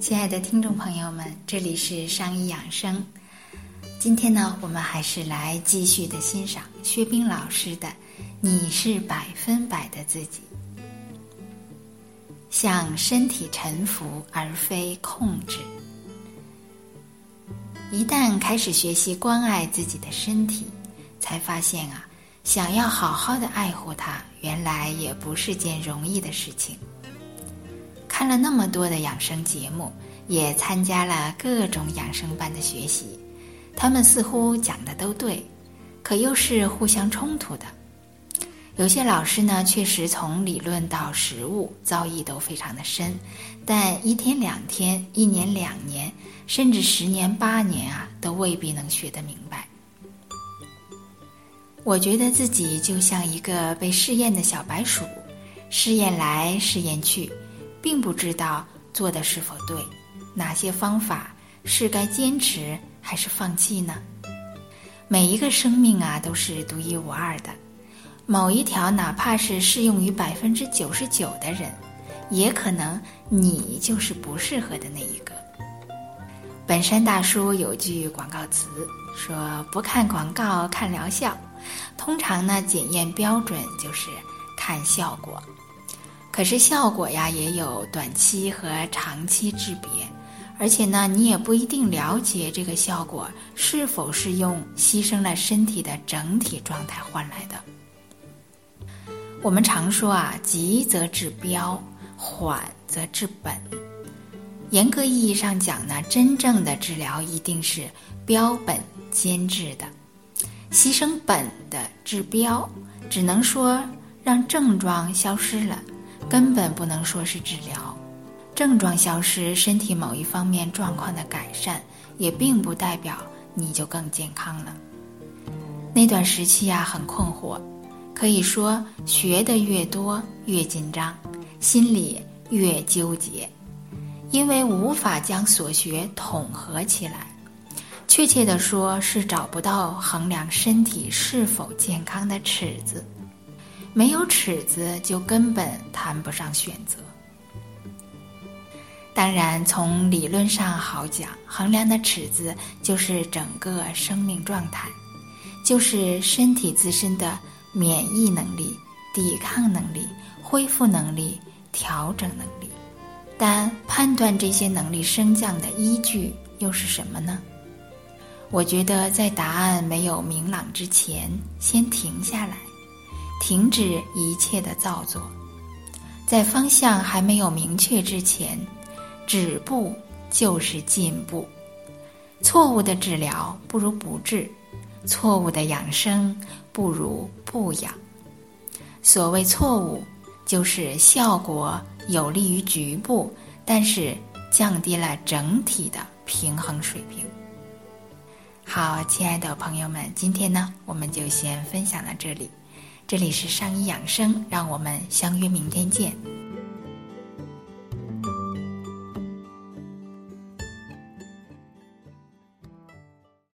亲爱的听众朋友们，这里是商医养生。今天呢，我们还是来继续的欣赏薛冰老师的《你是百分百的自己》，向身体臣服而非控制。一旦开始学习关爱自己的身体，才发现啊，想要好好的爱护它，原来也不是件容易的事情。看了那么多的养生节目，也参加了各种养生班的学习。他们似乎讲的都对，可又是互相冲突的。有些老师呢，确实从理论到实务造诣都非常的深，但一天两天、一年两年，甚至十年八年啊，都未必能学得明白。我觉得自己就像一个被试验的小白鼠，试验来试验去，并不知道做的是否对，哪些方法是该坚持。还是放弃呢？每一个生命啊，都是独一无二的。某一条，哪怕是适用于百分之九十九的人，也可能你就是不适合的那一个。本山大叔有句广告词说：“不看广告，看疗效。”通常呢，检验标准就是看效果。可是效果呀，也有短期和长期之别。而且呢，你也不一定了解这个效果是否是用牺牲了身体的整体状态换来的。我们常说啊，急则治标，缓则治本。严格意义上讲呢，真正的治疗一定是标本兼治的。牺牲本的治标，只能说让症状消失了，根本不能说是治疗。症状消失，身体某一方面状况的改善，也并不代表你就更健康了。那段时期啊，很困惑，可以说学的越多越紧张，心里越纠结，因为无法将所学统合起来。确切的说，是找不到衡量身体是否健康的尺子，没有尺子，就根本谈不上选择。当然，从理论上好讲，衡量的尺子就是整个生命状态，就是身体自身的免疫能力、抵抗能力、恢复能力、调整能力。但判断这些能力升降的依据又是什么呢？我觉得，在答案没有明朗之前，先停下来，停止一切的造作；在方向还没有明确之前。止步就是进步，错误的治疗不如不治，错误的养生不如不养。所谓错误，就是效果有利于局部，但是降低了整体的平衡水平。好，亲爱的朋友们，今天呢，我们就先分享到这里。这里是上医养生，让我们相约明天见。